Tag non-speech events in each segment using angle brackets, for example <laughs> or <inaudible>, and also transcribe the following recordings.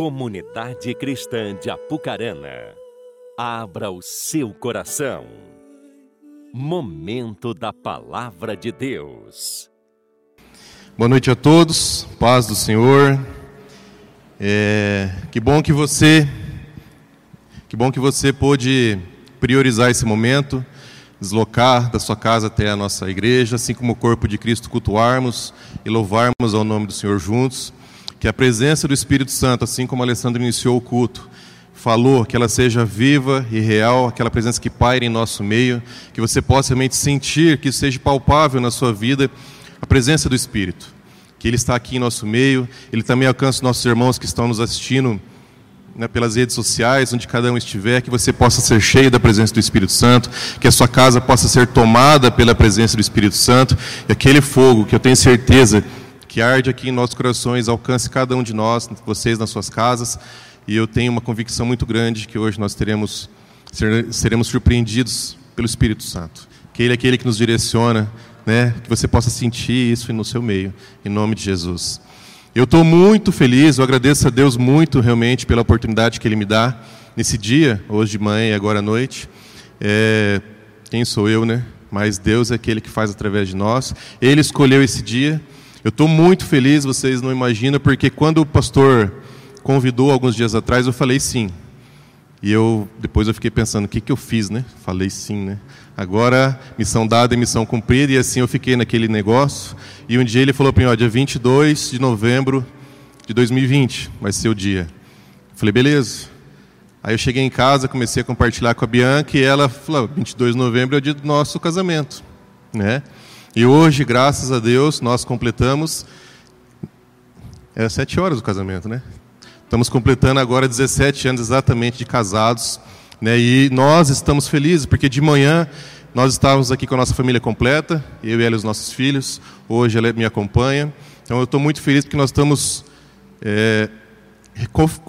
Comunidade Cristã de Apucarana, abra o seu coração. Momento da Palavra de Deus. Boa noite a todos, paz do Senhor. É, que bom que você, que bom que você pôde priorizar esse momento, deslocar da sua casa até a nossa igreja, assim como o corpo de Cristo cultuarmos e louvarmos ao nome do Senhor juntos. Que a presença do Espírito Santo, assim como Alessandro iniciou o culto, falou, que ela seja viva e real, aquela presença que paira em nosso meio, que você possa realmente sentir, que seja palpável na sua vida a presença do Espírito. Que Ele está aqui em nosso meio, Ele também alcança nossos irmãos que estão nos assistindo né, pelas redes sociais, onde cada um estiver, que você possa ser cheio da presença do Espírito Santo, que a sua casa possa ser tomada pela presença do Espírito Santo, e aquele fogo que eu tenho certeza que arde aqui em nossos corações alcance cada um de nós, vocês nas suas casas. E eu tenho uma convicção muito grande que hoje nós teremos seremos surpreendidos pelo Espírito Santo. Que ele é aquele que nos direciona, né? Que você possa sentir isso no seu meio, em nome de Jesus. Eu estou muito feliz, eu agradeço a Deus muito realmente pela oportunidade que Ele me dá nesse dia, hoje de manhã e agora à noite. É, quem sou eu, né? Mas Deus é aquele que faz através de nós. Ele escolheu esse dia eu estou muito feliz, vocês não imaginam, porque quando o pastor convidou alguns dias atrás, eu falei sim. E eu depois eu fiquei pensando, o que, que eu fiz, né? Falei sim, né? Agora, missão dada e missão cumprida, e assim eu fiquei naquele negócio. E um dia ele falou para mim, ó, dia 22 de novembro de 2020 vai ser o dia. Eu falei, beleza. Aí eu cheguei em casa, comecei a compartilhar com a Bianca, e ela falou, 22 de novembro é o dia do nosso casamento, né? E hoje, graças a Deus, nós completamos. É sete horas do casamento, né? Estamos completando agora 17 anos exatamente de casados. Né? E nós estamos felizes, porque de manhã nós estávamos aqui com a nossa família completa, eu e ela e os nossos filhos. Hoje ela me acompanha. Então eu estou muito feliz porque nós estamos é,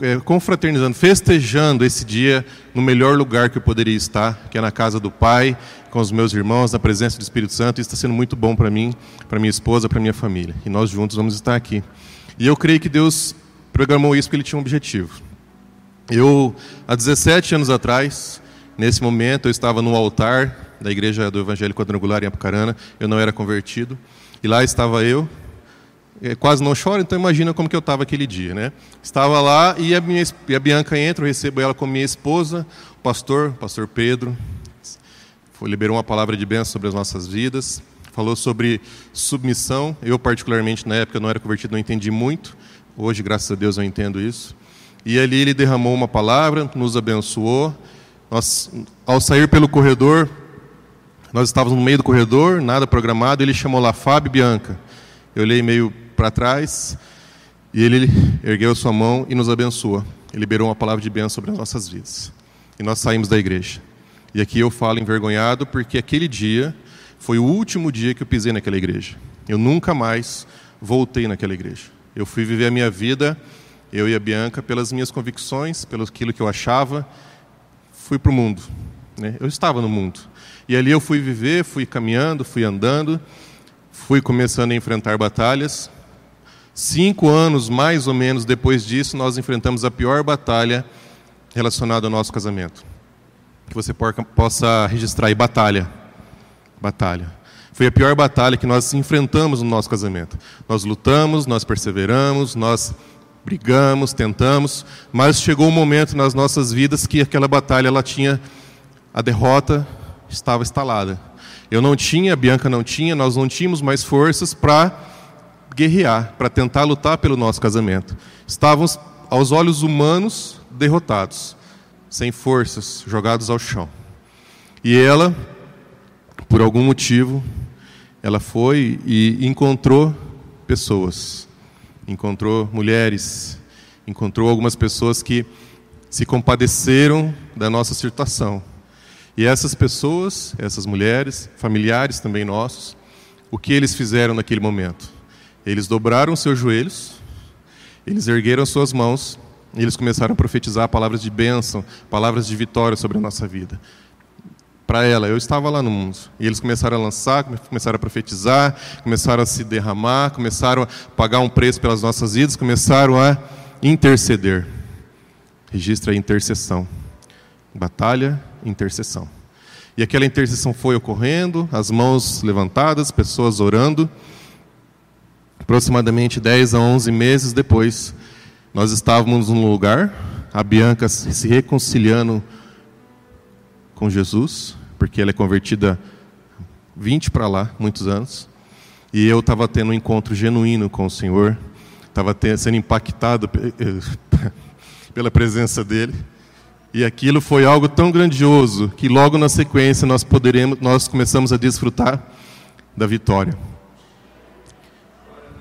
é, confraternizando, festejando esse dia no melhor lugar que eu poderia estar, que é na casa do Pai, com os meus irmãos, na presença do Espírito Santo. Isso está sendo muito bom para mim, para minha esposa, para minha família. E nós juntos vamos estar aqui. E eu creio que Deus programou isso porque Ele tinha um objetivo. Eu, há 17 anos atrás, nesse momento, eu estava no altar da Igreja do Evangelho Quadrangular em Apucarana. Eu não era convertido. E lá estava eu, é, quase não choro, então imagina como que eu estava aquele dia, né? Estava lá e a, minha, e a Bianca entra, eu recebo ela como minha esposa, o pastor, o pastor Pedro, liberou uma palavra de bênção sobre as nossas vidas, falou sobre submissão. Eu, particularmente, na época, não era convertido, não entendi muito. Hoje, graças a Deus, eu entendo isso. E ali ele derramou uma palavra, nos abençoou. Nós, ao sair pelo corredor, nós estávamos no meio do corredor, nada programado, ele chamou lá Fábio e Bianca. Eu olhei meio para trás e ele ergueu sua mão e nos abençoou. Ele liberou uma palavra de bênção sobre as nossas vidas. E nós saímos da igreja. E aqui eu falo envergonhado porque aquele dia foi o último dia que eu pisei naquela igreja. Eu nunca mais voltei naquela igreja. Eu fui viver a minha vida, eu e a Bianca, pelas minhas convicções, pelo aquilo que eu achava. Fui para o mundo. Né? Eu estava no mundo. E ali eu fui viver, fui caminhando, fui andando, fui começando a enfrentar batalhas. Cinco anos, mais ou menos, depois disso, nós enfrentamos a pior batalha relacionada ao nosso casamento. Que você possa registrar aí, batalha. Batalha. Foi a pior batalha que nós enfrentamos no nosso casamento. Nós lutamos, nós perseveramos, nós brigamos, tentamos, mas chegou um momento nas nossas vidas que aquela batalha ela tinha a derrota estava instalada. Eu não tinha, a Bianca não tinha, nós não tínhamos mais forças para guerrear, para tentar lutar pelo nosso casamento. Estávamos, aos olhos humanos, derrotados, sem forças, jogados ao chão. E ela, por algum motivo, ela foi e encontrou pessoas, encontrou mulheres, encontrou algumas pessoas que se compadeceram da nossa situação. E essas pessoas, essas mulheres, familiares também nossos, o que eles fizeram naquele momento? Eles dobraram seus joelhos, eles ergueram suas mãos e eles começaram a profetizar palavras de bênção, palavras de vitória sobre a nossa vida. Para ela, eu estava lá no mundo. E eles começaram a lançar, começaram a profetizar, começaram a se derramar, começaram a pagar um preço pelas nossas vidas, começaram a interceder. registra a intercessão. Batalha, intercessão. E aquela intercessão foi ocorrendo, as mãos levantadas, pessoas orando. Aproximadamente 10 a 11 meses depois, nós estávamos num lugar, a Bianca se reconciliando com Jesus, porque ela é convertida 20 para lá, muitos anos. E eu estava tendo um encontro genuíno com o Senhor, estava sendo impactado <laughs> pela presença dele. E aquilo foi algo tão grandioso que logo na sequência nós poderemos, nós começamos a desfrutar da vitória.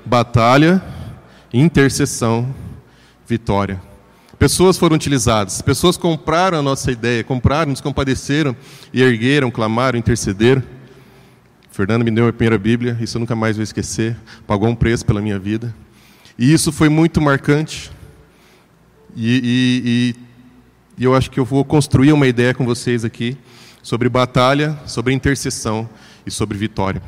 Batalha, intercessão, vitória. Pessoas foram utilizadas, pessoas compraram a nossa ideia, compraram, nos compadeceram e ergueram, clamaram, intercederam. Fernando me deu a primeira Bíblia, isso eu nunca mais vou esquecer, pagou um preço pela minha vida. E isso foi muito marcante. E, e, e eu acho que eu vou construir uma ideia com vocês aqui sobre batalha, sobre intercessão e sobre vitória.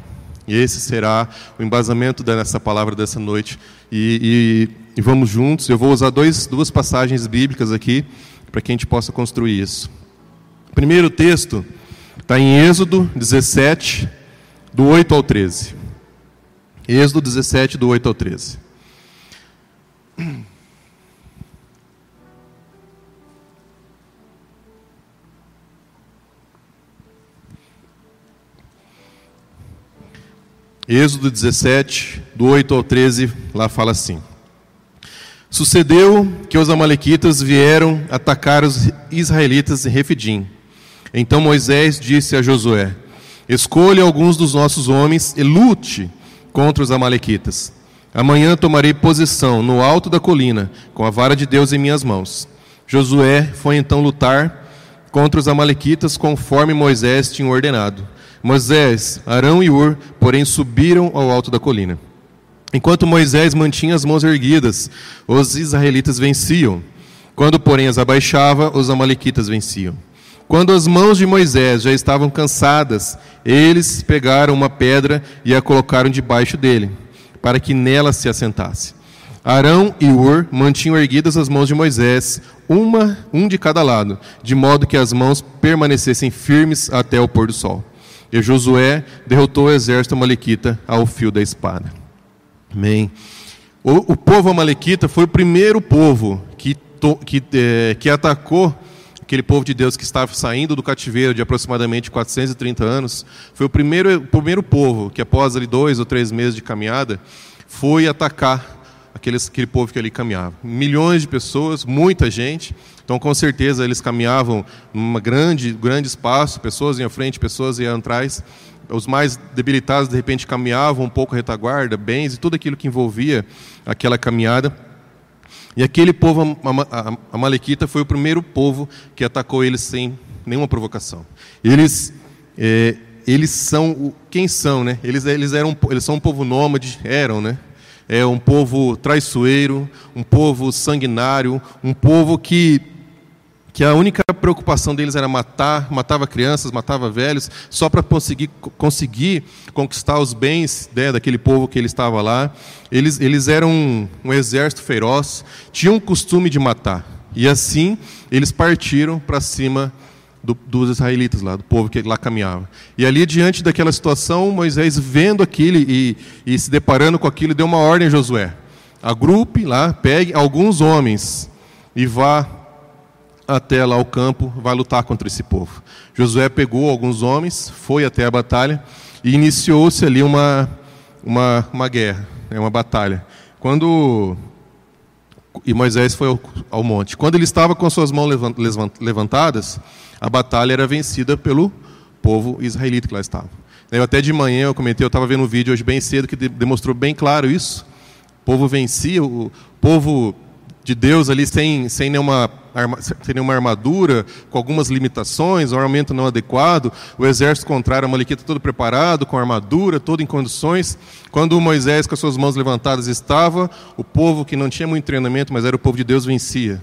E esse será o embasamento dessa palavra dessa noite. E, e, e vamos juntos. Eu vou usar dois, duas passagens bíblicas aqui para que a gente possa construir isso. O primeiro texto está em Êxodo 17, do 8 ao 13. Êxodo 17, do 8 ao 13. Êxodo 17, do 8 ao 13, lá fala assim: Sucedeu que os amalequitas vieram atacar os israelitas em Refidim. Então Moisés disse a Josué: Escolha alguns dos nossos homens e lute contra os amalequitas. Amanhã tomarei posição no alto da colina, com a vara de Deus em minhas mãos. Josué foi então lutar contra os amalequitas conforme Moisés tinha ordenado. Moisés, Arão e Ur, porém, subiram ao alto da colina. Enquanto Moisés mantinha as mãos erguidas, os israelitas venciam. Quando, porém, as abaixava, os amalequitas venciam. Quando as mãos de Moisés já estavam cansadas, eles pegaram uma pedra e a colocaram debaixo dele, para que nela se assentasse. Arão e Ur mantinham erguidas as mãos de Moisés, uma, um de cada lado, de modo que as mãos permanecessem firmes até o pôr do sol. E Josué derrotou o exército amalequita ao fio da espada. Amém. O, o povo amalequita foi o primeiro povo que, to, que, é, que atacou aquele povo de Deus que estava saindo do cativeiro de aproximadamente 430 anos. Foi o primeiro, o primeiro povo que, após ali dois ou três meses de caminhada, foi atacar aqueles, aquele povo que ali caminhava. Milhões de pessoas, muita gente. Então, com certeza, eles caminhavam num grande, grande espaço, pessoas iam à frente, pessoas iam atrás. Os mais debilitados, de repente, caminhavam um pouco retaguarda, bens e tudo aquilo que envolvia aquela caminhada. E aquele povo amalequita foi o primeiro povo que atacou eles sem nenhuma provocação. Eles, é, eles são quem são, né? Eles, eles eram, eles são um povo nômade, eram, né? É um povo traiçoeiro, um povo sanguinário, um povo que que a única preocupação deles era matar, matava crianças, matava velhos, só para conseguir, conseguir conquistar os bens né, daquele povo que ele estava lá. Eles, eles eram um, um exército feroz, tinham o costume de matar. E assim eles partiram para cima do, dos israelitas lá, do povo que lá caminhava. E ali, diante daquela situação, Moisés, vendo aquilo e, e se deparando com aquilo, deu uma ordem a Josué: agrupe lá, pegue alguns homens e vá até lá o campo, vai lutar contra esse povo. Josué pegou alguns homens, foi até a batalha e iniciou-se ali uma, uma, uma guerra, né, uma batalha. Quando e Moisés foi ao, ao, monte. Quando ele estava com suas mãos levantadas, a batalha era vencida pelo povo israelita que lá estava. Eu até de manhã eu comentei, eu estava vendo um vídeo hoje bem cedo que demonstrou bem claro isso. O povo vencia, o povo de Deus ali sem, sem, nenhuma, sem nenhuma armadura, com algumas limitações, um armamento não adequado, o exército contrário, a Maliquita todo preparado, com armadura, todo em condições. Quando Moisés, com as suas mãos levantadas, estava, o povo que não tinha muito treinamento, mas era o povo de Deus, vencia.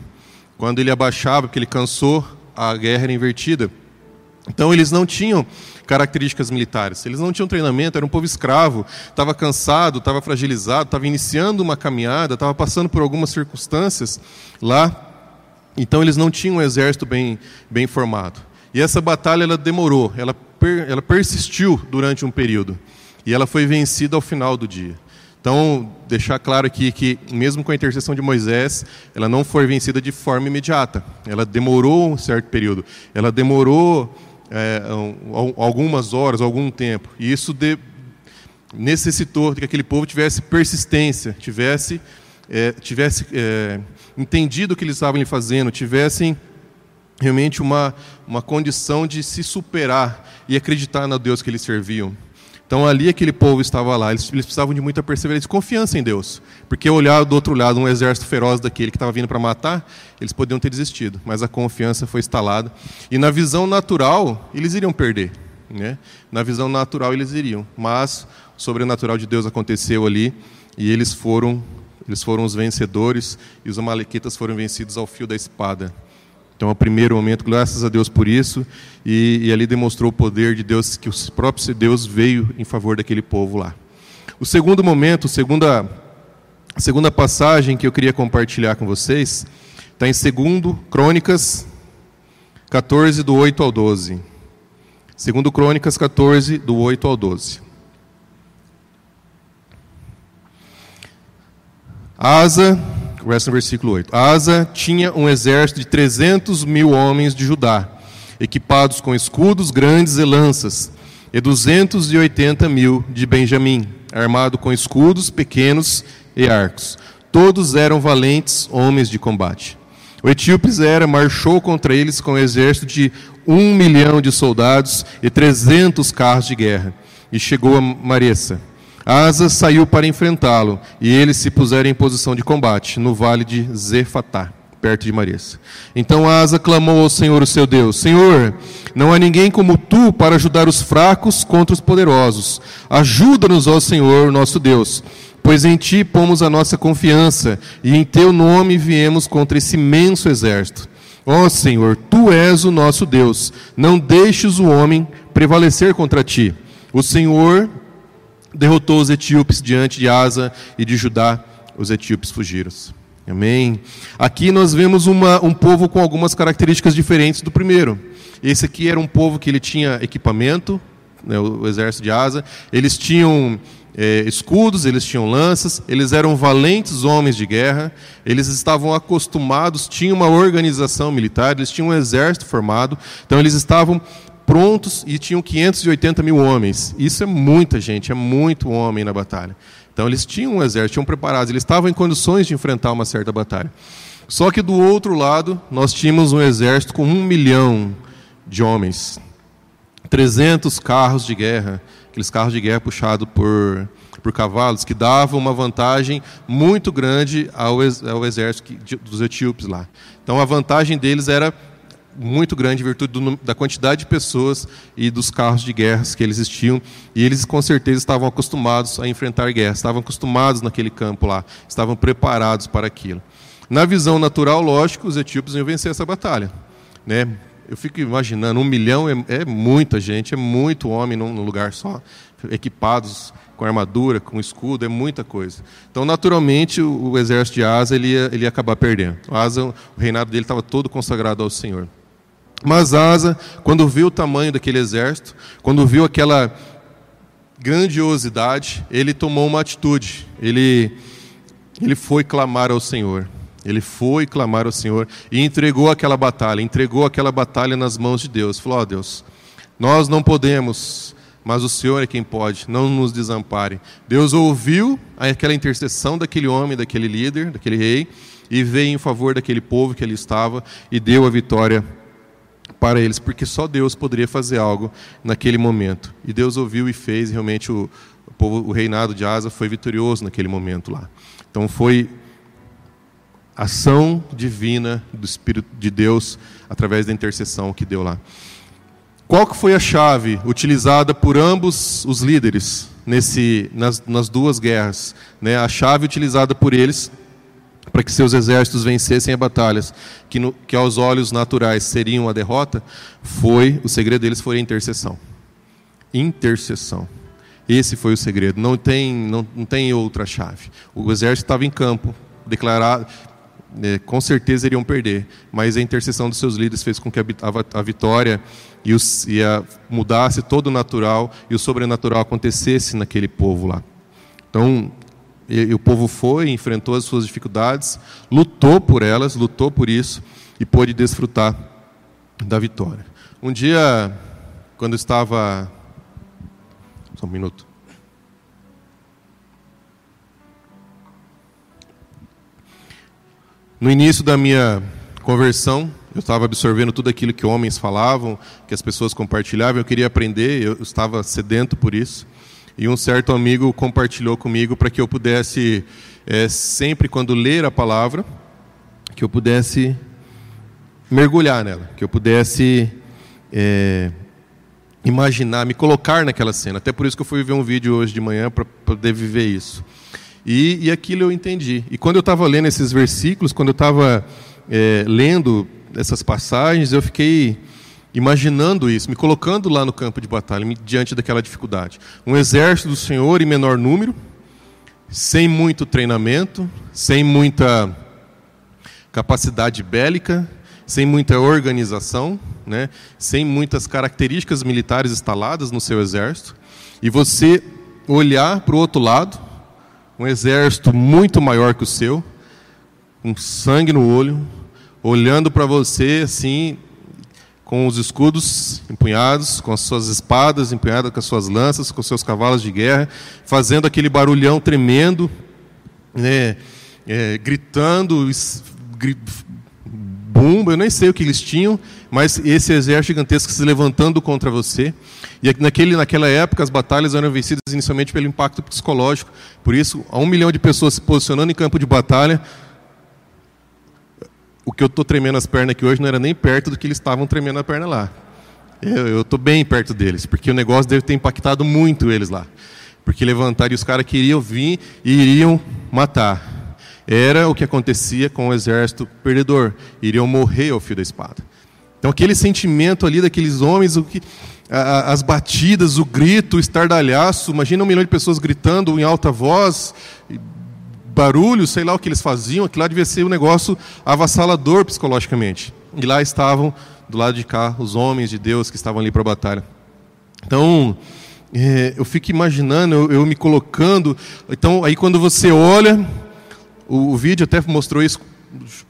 Quando ele abaixava, porque ele cansou, a guerra era invertida. Então eles não tinham características militares, eles não tinham treinamento, era um povo escravo, estava cansado, estava fragilizado, estava iniciando uma caminhada, estava passando por algumas circunstâncias lá. Então eles não tinham um exército bem, bem formado. E essa batalha ela demorou, ela, per, ela persistiu durante um período. E ela foi vencida ao final do dia. Então, deixar claro aqui que, mesmo com a intercessão de Moisés, ela não foi vencida de forma imediata. Ela demorou um certo período. Ela demorou é, algumas horas, algum tempo. E isso de, necessitou que aquele povo tivesse persistência, tivesse, é, tivesse é, entendido o que eles estavam fazendo, tivessem realmente uma, uma condição de se superar e acreditar no Deus que eles serviam. Então ali aquele povo estava lá, eles, eles precisavam de muita perseverança e confiança em Deus. Porque olhar do outro lado um exército feroz daquele que estava vindo para matar, eles poderiam ter desistido, mas a confiança foi instalada. E na visão natural, eles iriam perder. Né? Na visão natural eles iriam, mas o sobrenatural de Deus aconteceu ali e eles foram, eles foram os vencedores e os amalequitas foram vencidos ao fio da espada. Então, é o primeiro momento, graças a Deus por isso, e, e ali demonstrou o poder de Deus, que o próprio Deus veio em favor daquele povo lá. O segundo momento, segunda, a segunda passagem que eu queria compartilhar com vocês, está em 2 Crônicas 14, do 8 ao 12. 2 Crônicas 14, do 8 ao 12. Asa Começa no versículo 8. Asa tinha um exército de 300 mil homens de Judá, equipados com escudos grandes e lanças, e 280 mil de Benjamim, armado com escudos pequenos e arcos. Todos eram valentes homens de combate. O etíope Zera marchou contra eles com um exército de um milhão de soldados e trezentos carros de guerra, e chegou a Maressa. Asa saiu para enfrentá-lo, e eles se puseram em posição de combate, no vale de Zefatá, perto de Marias. Então Asa clamou ao Senhor, o seu Deus: Senhor, não há ninguém como tu para ajudar os fracos contra os poderosos. Ajuda-nos, ó Senhor, nosso Deus, pois em ti pomos a nossa confiança, e em teu nome viemos contra esse imenso exército. Ó Senhor, tu és o nosso Deus, não deixes o homem prevalecer contra ti. O Senhor derrotou os etíopes diante de Asa e de Judá, os etíopes fugiram. Amém. Aqui nós vemos uma, um povo com algumas características diferentes do primeiro. Esse aqui era um povo que ele tinha equipamento, né, o, o, exército de Asa. Eles tinham é, escudos, eles tinham lanças, eles eram valentes homens de guerra, eles estavam acostumados, tinham uma organização militar, eles tinham um exército formado, então eles estavam prontos e tinham 580 mil homens. Isso é muita gente, é muito homem na batalha. Então eles tinham um exército, tinham preparados, eles estavam em condições de enfrentar uma certa batalha. Só que do outro lado, nós tínhamos um exército com um milhão de homens, 300 carros de guerra, aqueles carros de guerra puxados por, por cavalos, que davam uma vantagem muito grande ao, ao exército dos etíopes lá. Então a vantagem deles era muito grande em virtude do, da quantidade de pessoas e dos carros de guerras que eles existiam. E eles, com certeza, estavam acostumados a enfrentar guerras, estavam acostumados naquele campo lá, estavam preparados para aquilo. Na visão natural, lógico, os etíopes iam vencer essa batalha. Né? Eu fico imaginando, um milhão é, é muita gente, é muito homem num, num lugar só, equipados com armadura, com escudo, é muita coisa. Então, naturalmente, o, o exército de Asa ele ia, ele ia acabar perdendo. Asa, o reinado dele estava todo consagrado ao Senhor. Mas Asa, quando viu o tamanho daquele exército, quando viu aquela grandiosidade, ele tomou uma atitude. Ele, ele foi clamar ao Senhor. Ele foi clamar ao Senhor e entregou aquela batalha, entregou aquela batalha nas mãos de Deus. Falou: Ó oh, Deus, nós não podemos, mas o Senhor é quem pode, não nos desampare. Deus ouviu aquela intercessão daquele homem, daquele líder, daquele rei, e veio em favor daquele povo que ali estava e deu a vitória para eles, porque só Deus poderia fazer algo naquele momento. E Deus ouviu e fez, e realmente o, o, povo, o reinado de Asa foi vitorioso naquele momento lá. Então foi ação divina do Espírito de Deus através da intercessão que deu lá. Qual que foi a chave utilizada por ambos os líderes nesse, nas, nas duas guerras? Né? A chave utilizada por eles para que seus exércitos vencessem as batalhas, que, no, que aos olhos naturais seriam a derrota, foi o segredo deles foi a intercessão. Intercessão. Esse foi o segredo. Não tem, não, não tem outra chave. O exército estava em campo, declarado, é, com certeza iriam perder, mas a intercessão dos seus líderes fez com que a, a, a vitória e, os, e a, mudasse todo o natural e o sobrenatural acontecesse naquele povo lá. Então, e, e o povo foi, enfrentou as suas dificuldades, lutou por elas, lutou por isso e pôde desfrutar da vitória. Um dia, quando estava. Só um minuto. No início da minha conversão, eu estava absorvendo tudo aquilo que homens falavam, que as pessoas compartilhavam, eu queria aprender, eu estava sedento por isso. E um certo amigo compartilhou comigo para que eu pudesse, é, sempre quando ler a palavra, que eu pudesse mergulhar nela, que eu pudesse é, imaginar, me colocar naquela cena. Até por isso que eu fui ver um vídeo hoje de manhã para poder viver isso. E, e aquilo eu entendi. E quando eu estava lendo esses versículos, quando eu estava é, lendo essas passagens, eu fiquei imaginando isso, me colocando lá no campo de batalha, diante daquela dificuldade. Um exército do Senhor em menor número, sem muito treinamento, sem muita capacidade bélica, sem muita organização, né, sem muitas características militares instaladas no seu exército, e você olhar para o outro lado um exército muito maior que o seu, com sangue no olho, olhando para você assim, com os escudos empunhados, com as suas espadas empunhadas, com as suas lanças, com os seus cavalos de guerra, fazendo aquele barulhão tremendo, né, é, gritando, bumba, eu nem sei o que eles tinham, mas esse exército gigantesco se levantando contra você. E naquele, naquela época, as batalhas eram vencidas inicialmente pelo impacto psicológico. Por isso, a um milhão de pessoas se posicionando em campo de batalha, o que eu estou tremendo as pernas aqui hoje não era nem perto do que eles estavam tremendo a perna lá. Eu estou bem perto deles, porque o negócio deve ter impactado muito eles lá. Porque levantaram e os caras queriam vir e iriam matar. Era o que acontecia com o exército perdedor. Iriam morrer ao fio da espada. Então, aquele sentimento ali daqueles homens, o que as batidas, o grito, o estardalhaço. Imagina um milhão de pessoas gritando em alta voz, barulho, sei lá o que eles faziam. Aquilo lá devia ser um negócio avassalador psicologicamente. E lá estavam, do lado de cá, os homens de Deus que estavam ali para a batalha. Então, é, eu fico imaginando, eu, eu, me colocando. Então, aí quando você olha, o, o vídeo até mostrou isso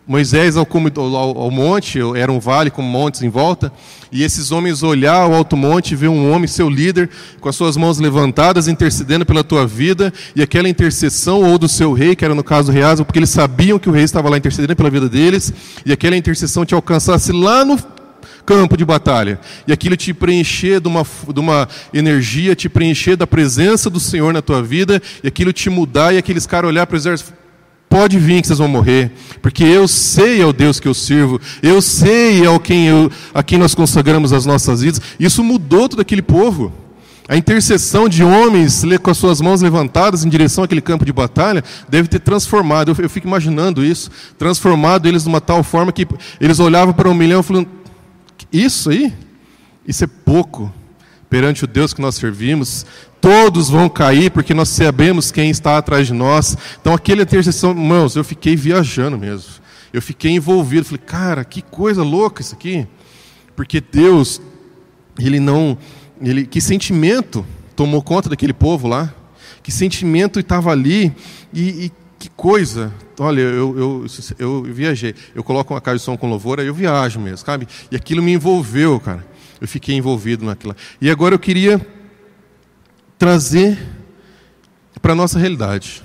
Moisés ao, ao, ao, monte, era um vale com montes em volta, e esses homens olhar ao alto monte e ver um homem, seu líder, com as suas mãos levantadas, intercedendo pela tua vida, e aquela intercessão ou do seu rei, que era no caso o rei Asa, porque eles sabiam que o rei estava lá intercedendo pela vida deles, e aquela intercessão te alcançasse lá no campo de batalha, e aquilo te preencher de uma, de uma energia, te preencher da presença do Senhor na tua vida, e aquilo te mudar, e aqueles caras olhar para o exército Pode vir que vocês vão morrer, porque eu sei ao Deus que eu sirvo, eu sei ao quem eu, a quem nós consagramos as nossas vidas. Isso mudou todo aquele povo. A intercessão de homens com as suas mãos levantadas em direção àquele campo de batalha deve ter transformado, eu fico imaginando isso, transformado eles de uma tal forma que eles olhavam para um milhão e falavam: Isso aí? Isso é pouco perante o Deus que nós servimos, todos vão cair porque nós sabemos quem está atrás de nós. Então, aquele intercessão, irmãos, eu fiquei viajando mesmo. Eu fiquei envolvido. Falei, cara, que coisa louca isso aqui. Porque Deus, Ele não. Ele, que sentimento tomou conta daquele povo lá? Que sentimento estava ali? E, e, que coisa. Olha, eu, eu, eu, viajei. Eu coloco uma caixa de som com louvor, aí eu viajo mesmo, sabe? E aquilo me envolveu, cara. Eu fiquei envolvido naquilo. E agora eu queria trazer para a nossa realidade.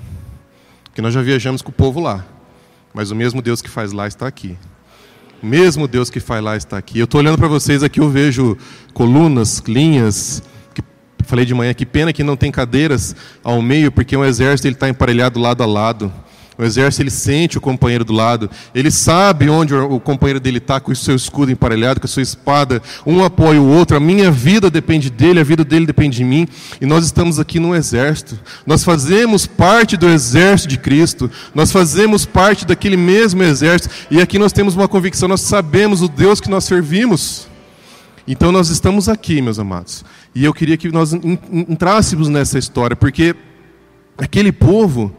Que nós já viajamos com o povo lá. Mas o mesmo Deus que faz lá está aqui. O mesmo Deus que faz lá está aqui. Eu estou olhando para vocês aqui, eu vejo colunas, linhas. Que, falei de manhã, que pena que não tem cadeiras ao meio, porque um exército está emparelhado lado a lado. O exército ele sente o companheiro do lado, ele sabe onde o companheiro dele está com o seu escudo emparelhado, com a sua espada, um apoia o outro. A minha vida depende dele, a vida dele depende de mim. E nós estamos aqui no exército. Nós fazemos parte do exército de Cristo. Nós fazemos parte daquele mesmo exército. E aqui nós temos uma convicção, nós sabemos o Deus que nós servimos. Então nós estamos aqui, meus amados. E eu queria que nós entrássemos nessa história, porque aquele povo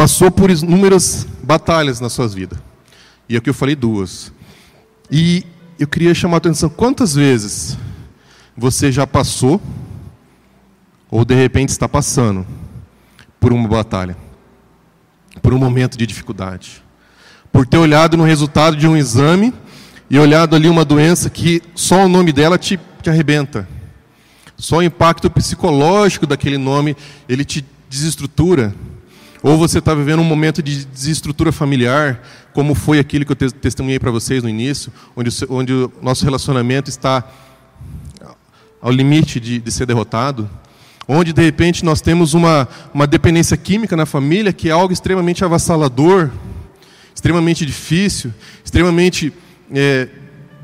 passou por inúmeras batalhas na sua vida. E aqui eu falei duas. E eu queria chamar a atenção: quantas vezes você já passou, ou de repente está passando, por uma batalha, por um momento de dificuldade, por ter olhado no resultado de um exame e olhado ali uma doença que só o nome dela te, te arrebenta. Só o impacto psicológico daquele nome, ele te desestrutura. Ou você está vivendo um momento de desestrutura familiar, como foi aquilo que eu testemunhei para vocês no início, onde, onde o nosso relacionamento está ao limite de, de ser derrotado. Onde, de repente, nós temos uma, uma dependência química na família que é algo extremamente avassalador, extremamente difícil, extremamente é,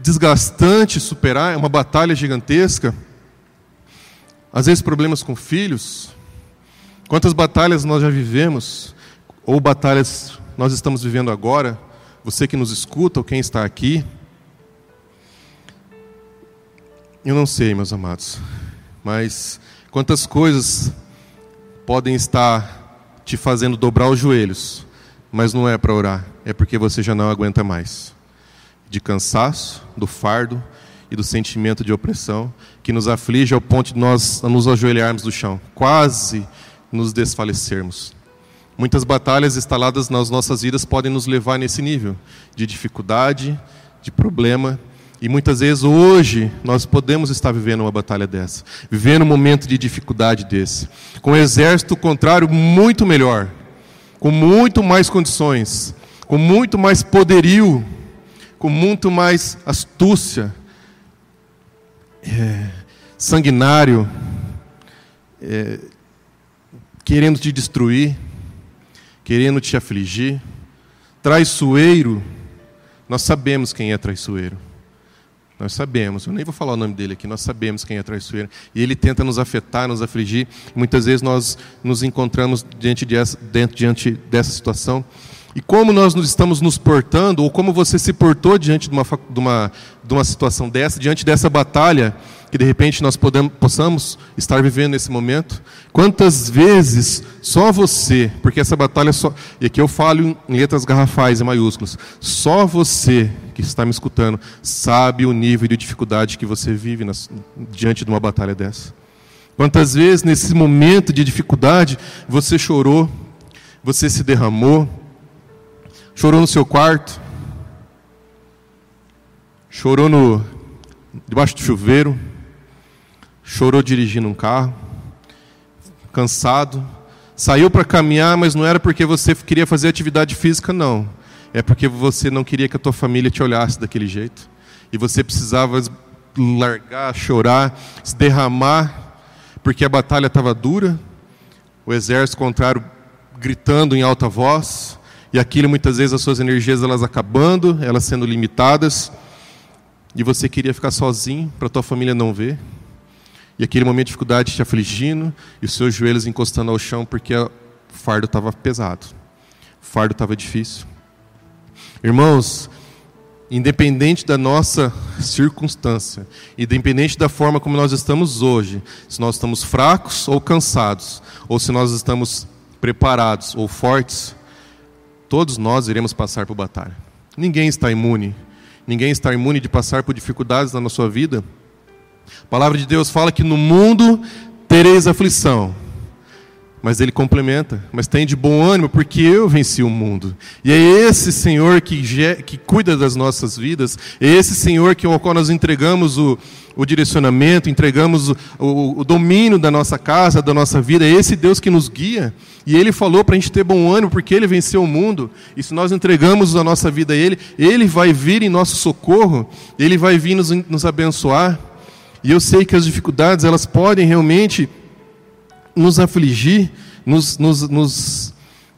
desgastante superar, é uma batalha gigantesca. Às vezes, problemas com filhos, Quantas batalhas nós já vivemos, ou batalhas nós estamos vivendo agora, você que nos escuta ou quem está aqui. Eu não sei, meus amados, mas quantas coisas podem estar te fazendo dobrar os joelhos, mas não é para orar, é porque você já não aguenta mais. De cansaço, do fardo e do sentimento de opressão que nos aflige ao ponto de nós nos ajoelharmos no chão, quase nos desfalecermos. Muitas batalhas instaladas nas nossas vidas podem nos levar nesse nível de dificuldade, de problema. E muitas vezes hoje nós podemos estar vivendo uma batalha dessa, vivendo um momento de dificuldade desse, com um exército contrário muito melhor, com muito mais condições, com muito mais poderio, com muito mais astúcia, é, sanguinário, é, querendo te destruir, querendo te afligir. Traiçoeiro, nós sabemos quem é traiçoeiro. Nós sabemos, eu nem vou falar o nome dele aqui, nós sabemos quem é traiçoeiro. E ele tenta nos afetar, nos afligir. Muitas vezes nós nos encontramos diante, de essa, dentro, diante dessa situação. E como nós estamos nos portando, ou como você se portou diante de uma, de uma, de uma situação dessa, diante dessa batalha, que de repente nós podemos, possamos estar vivendo nesse momento. Quantas vezes só você, porque essa batalha só, e aqui eu falo em letras garrafais e maiúsculas, só você que está me escutando sabe o nível de dificuldade que você vive nas, diante de uma batalha dessa. Quantas vezes nesse momento de dificuldade você chorou, você se derramou, chorou no seu quarto, chorou no debaixo do chuveiro, chorou dirigindo um carro, cansado, saiu para caminhar, mas não era porque você queria fazer atividade física, não. É porque você não queria que a tua família te olhasse daquele jeito. E você precisava largar, chorar, se derramar, porque a batalha estava dura, o exército contrário gritando em alta voz, e aquilo muitas vezes as suas energias elas acabando, elas sendo limitadas, e você queria ficar sozinho para tua família não ver. E aquele momento de dificuldade te afligindo, e os seus joelhos encostando ao chão porque o fardo estava pesado, o fardo estava difícil. Irmãos, independente da nossa circunstância, independente da forma como nós estamos hoje, se nós estamos fracos ou cansados, ou se nós estamos preparados ou fortes, todos nós iremos passar por batalha. Ninguém está imune. Ninguém está imune de passar por dificuldades na sua vida. A palavra de Deus fala que no mundo tereis aflição. Mas ele complementa, mas tem de bom ânimo, porque eu venci o mundo. E é esse Senhor que, que cuida das nossas vidas, é esse Senhor que, ao qual nós entregamos o, o direcionamento, entregamos o, o, o, domínio da nossa casa, da nossa vida, é esse Deus que nos guia. E Ele falou para a gente ter bom ânimo, porque Ele venceu o mundo. E se nós entregamos a nossa vida a Ele, Ele vai vir em nosso socorro, Ele vai vir nos, nos abençoar. E eu sei que as dificuldades elas podem realmente nos afligir, nos, nos, nos,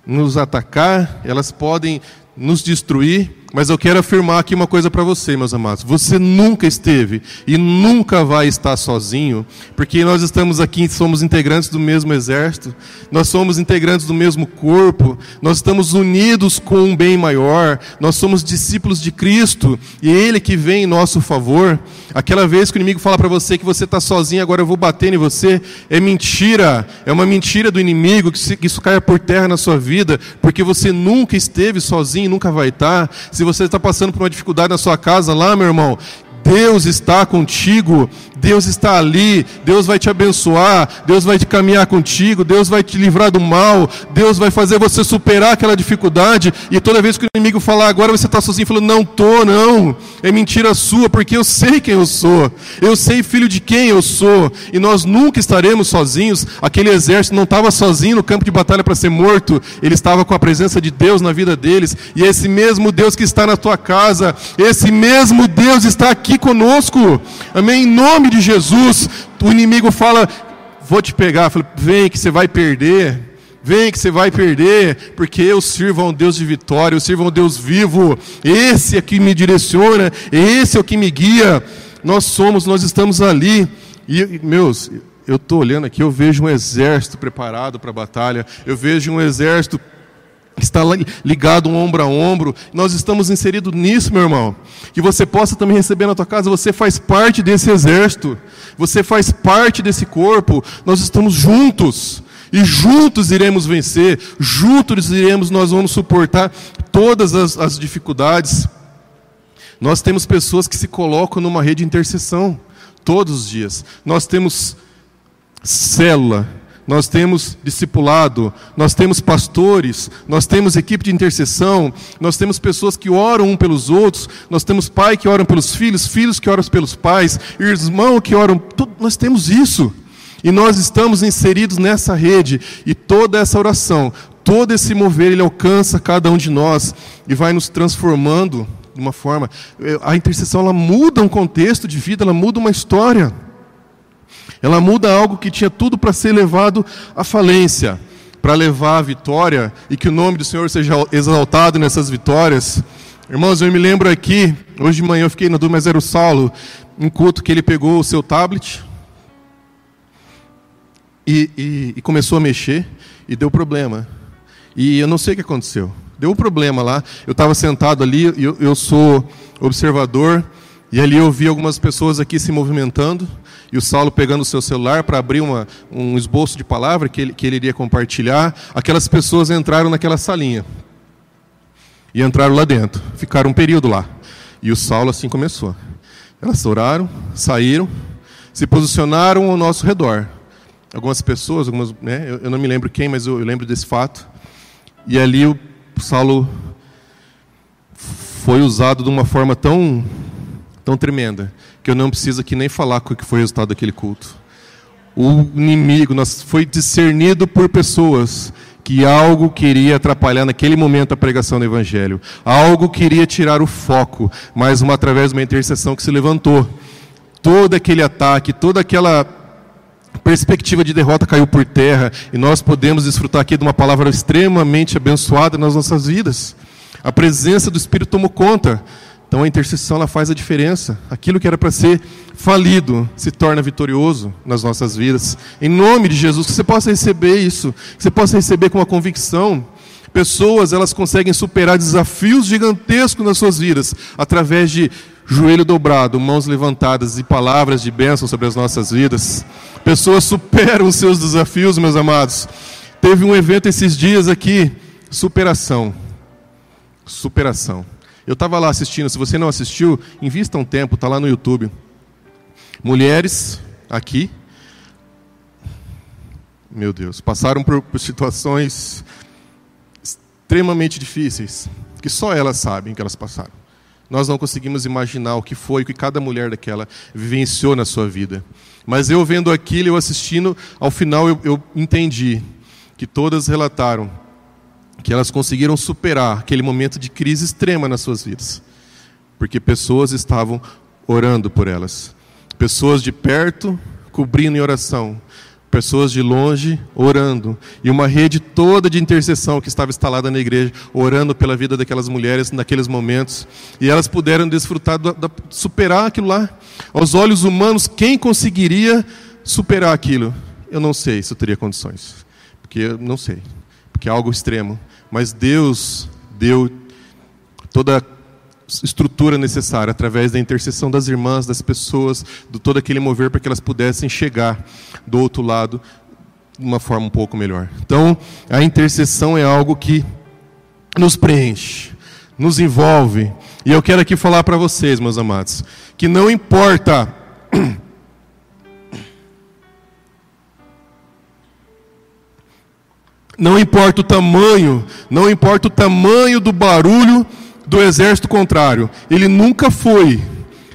nos atacar, elas podem nos destruir, Mas eu quero afirmar aqui uma coisa para você, meus amados. Você nunca esteve e nunca vai estar sozinho, porque nós estamos aqui, somos integrantes do mesmo exército, nós somos integrantes do mesmo corpo, nós estamos unidos com um bem maior, nós somos discípulos de Cristo e é Ele que vem em nosso favor. Aquela vez que o inimigo fala para você que você está sozinho, agora eu vou bater em você, é mentira, é uma mentira do inimigo, que isso caia por terra na sua vida, porque você nunca esteve sozinho, nunca vai estar. Se você está passando por uma dificuldade na sua casa lá, meu irmão, Deus está contigo, Deus está ali, Deus vai te abençoar, Deus vai te caminhar contigo, Deus vai te livrar do mal, Deus vai fazer você superar aquela dificuldade. E toda vez que o inimigo falar, agora você está sozinho, falando, não tô, não, é mentira sua, porque eu sei quem eu sou, eu sei filho de quem eu sou, e nós nunca estaremos sozinhos. Aquele exército não estava sozinho no campo de batalha para ser morto, ele estava com a presença de Deus na vida deles, e esse mesmo Deus que está na tua casa, esse mesmo Deus está aqui conosco, amém? Em nome de Jesus, o inimigo fala: Vou te pegar, vem que você vai perder. Vem que você vai perder, porque eu sirvo a um Deus de vitória, eu sirvo a um Deus vivo. Esse é que me direciona, esse é o que me guia. Nós somos, nós estamos ali. E, meus, eu estou olhando aqui, eu vejo um exército preparado para a batalha, eu vejo um exército está ligado ombro a ombro. Nós estamos inseridos nisso, meu irmão. Que você possa também receber na tua casa, você faz parte desse exército. Você faz parte desse corpo. Nós estamos juntos. E juntos iremos vencer, juntos iremos, nós vamos suportar todas as, as dificuldades. Nós temos pessoas que se colocam numa rede de intercessão todos os dias. Nós temos célula, nós temos discipulado, nós temos pastores, nós temos equipe de intercessão, nós temos pessoas que oram um pelos outros, nós temos pai que oram pelos filhos, filhos que oram pelos pais, irmãos que oram, tudo, nós temos isso. E nós estamos inseridos nessa rede, e toda essa oração, todo esse mover, ele alcança cada um de nós e vai nos transformando de uma forma. A intercessão ela muda um contexto de vida, ela muda uma história. Ela muda algo que tinha tudo para ser levado à falência, para levar à vitória e que o nome do Senhor seja exaltado nessas vitórias. Irmãos, eu me lembro aqui, hoje de manhã eu fiquei na dúvida, mas era o Saulo, um culto que ele pegou o seu tablet e, e, e começou a mexer e deu problema. E eu não sei o que aconteceu. Deu um problema lá. Eu estava sentado ali, eu, eu sou observador, e ali eu vi algumas pessoas aqui se movimentando e o Saulo pegando o seu celular para abrir uma, um esboço de palavra que ele, que ele iria compartilhar, aquelas pessoas entraram naquela salinha. E entraram lá dentro. Ficaram um período lá. E o Saulo assim começou. Elas oraram, saíram, se posicionaram ao nosso redor. Algumas pessoas, algumas, né, eu, eu não me lembro quem, mas eu, eu lembro desse fato. E ali o Saulo foi usado de uma forma tão, tão tremenda que eu não preciso aqui nem falar o que foi o resultado daquele culto. O inimigo nós, foi discernido por pessoas que algo queria atrapalhar naquele momento a pregação do Evangelho. Algo queria tirar o foco, mas uma, através de uma intercessão que se levantou. Todo aquele ataque, toda aquela perspectiva de derrota caiu por terra e nós podemos desfrutar aqui de uma palavra extremamente abençoada nas nossas vidas. A presença do Espírito tomou conta. Então a intercessão ela faz a diferença. Aquilo que era para ser falido se torna vitorioso nas nossas vidas. Em nome de Jesus, que você possa receber isso, que você possa receber com uma convicção. Pessoas, elas conseguem superar desafios gigantescos nas suas vidas através de joelho dobrado, mãos levantadas e palavras de bênção sobre as nossas vidas. Pessoas superam os seus desafios, meus amados. Teve um evento esses dias aqui, superação. Superação. Eu estava lá assistindo, se você não assistiu, invista um tempo, está lá no YouTube. Mulheres aqui, meu Deus, passaram por, por situações extremamente difíceis, que só elas sabem que elas passaram. Nós não conseguimos imaginar o que foi, o que cada mulher daquela vivenciou na sua vida. Mas eu vendo aquilo, eu assistindo, ao final eu, eu entendi que todas relataram que elas conseguiram superar aquele momento de crise extrema nas suas vidas, porque pessoas estavam orando por elas, pessoas de perto cobrindo em oração, pessoas de longe orando, e uma rede toda de intercessão que estava instalada na igreja, orando pela vida daquelas mulheres naqueles momentos, e elas puderam desfrutar, superar aquilo lá. Aos olhos humanos, quem conseguiria superar aquilo? Eu não sei se eu teria condições, porque eu não sei, porque é algo extremo, mas Deus deu toda a estrutura necessária através da intercessão das irmãs, das pessoas, de todo aquele mover para que elas pudessem chegar do outro lado de uma forma um pouco melhor. Então, a intercessão é algo que nos preenche, nos envolve. E eu quero aqui falar para vocês, meus amados, que não importa <clears throat> Não importa o tamanho, não importa o tamanho do barulho do exército contrário. Ele nunca foi,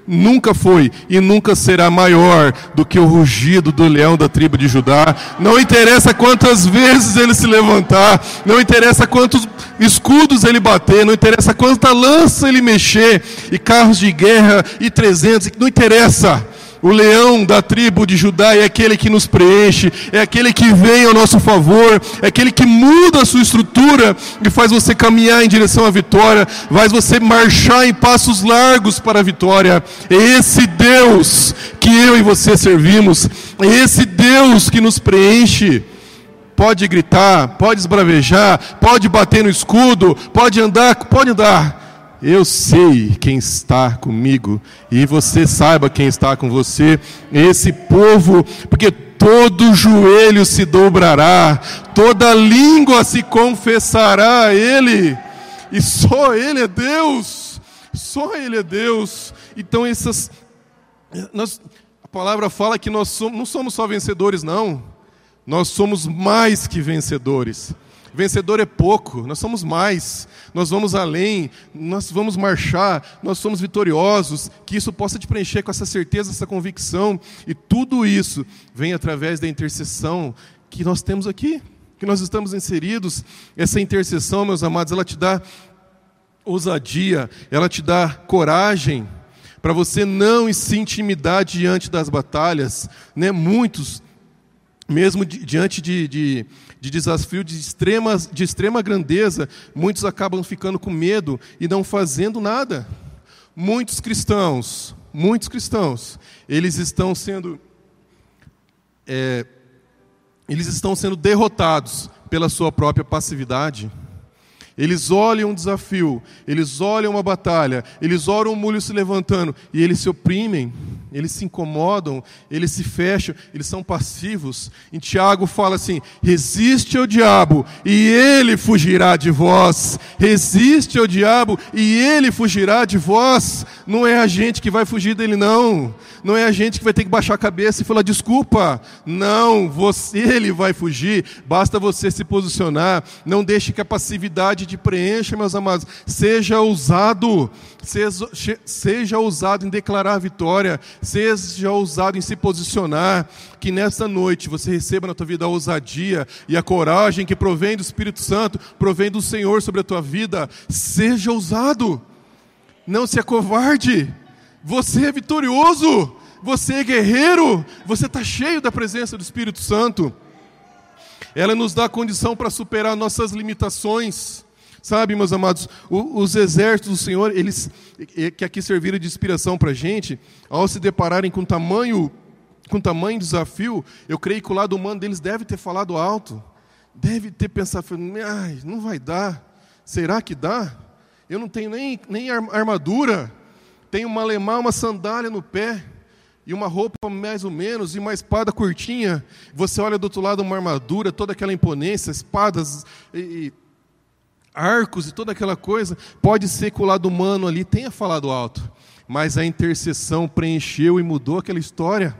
nunca foi e nunca será maior do que o rugido do leão da tribo de Judá. Não interessa quantas vezes ele se levantar, não interessa quantos escudos ele bater, não interessa quanta lança ele mexer, e carros de guerra e trezentos, não interessa. O leão da tribo de Judá é aquele que nos preenche, é aquele que vem ao nosso favor, é aquele que muda a sua estrutura e faz você caminhar em direção à vitória, faz você marchar em passos largos para a vitória. É esse Deus que eu e você servimos, é esse Deus que nos preenche pode gritar, pode esbravejar, pode bater no escudo, pode andar, pode andar. Eu sei quem está comigo e você saiba quem está com você. Esse povo, porque todo joelho se dobrará, toda língua se confessará a Ele, e só Ele é Deus, só Ele é Deus. Então, essas, nós, a palavra fala que nós somos, não somos só vencedores, não, nós somos mais que vencedores. Vencedor é pouco, nós somos mais, nós vamos além, nós vamos marchar, nós somos vitoriosos. Que isso possa te preencher com essa certeza, essa convicção, e tudo isso vem através da intercessão que nós temos aqui, que nós estamos inseridos. Essa intercessão, meus amados, ela te dá ousadia, ela te dá coragem para você não se intimidar diante das batalhas. Né? Muitos, mesmo diante de, de, de desafio de extrema, de extrema grandeza, muitos acabam ficando com medo e não fazendo nada. Muitos cristãos, muitos cristãos, eles estão sendo, é, eles estão sendo derrotados pela sua própria passividade. Eles olham um desafio, eles olham uma batalha, eles olham um mulho se levantando e eles se oprimem, eles se incomodam, eles se fecham, eles são passivos. Em Tiago fala assim: resiste ao diabo e ele fugirá de vós. Resiste ao diabo e ele fugirá de vós. Não é a gente que vai fugir dele, não. Não é a gente que vai ter que baixar a cabeça e falar desculpa. Não, você, ele vai fugir. Basta você se posicionar. Não deixe que a passividade te preencha, meus amados. Seja ousado. Seja, ousado em declarar vitória. Seja ousado em se posicionar. Que nessa noite você receba na tua vida a ousadia e a coragem que provém do Espírito Santo, provém do Senhor sobre a tua vida. Seja ousado. Não se acovarde. Você é vitorioso. Você é guerreiro. Você está cheio da presença do Espírito Santo. Ela nos dá condição para superar nossas limitações. Sabe, meus amados, os exércitos do Senhor, eles que aqui serviram de inspiração para a gente, ao se depararem com tamanho, com tamanho desafio, eu creio que o lado humano deles deve ter falado alto, deve ter pensado, ai, não vai dar, será que dá? Eu não tenho nem, nem armadura, tenho uma alemã, uma sandália no pé, e uma roupa mais ou menos, e uma espada curtinha. Você olha do outro lado uma armadura, toda aquela imponência, espadas e, e arcos e toda aquela coisa, pode ser que o lado humano ali tenha falado alto, mas a intercessão preencheu e mudou aquela história.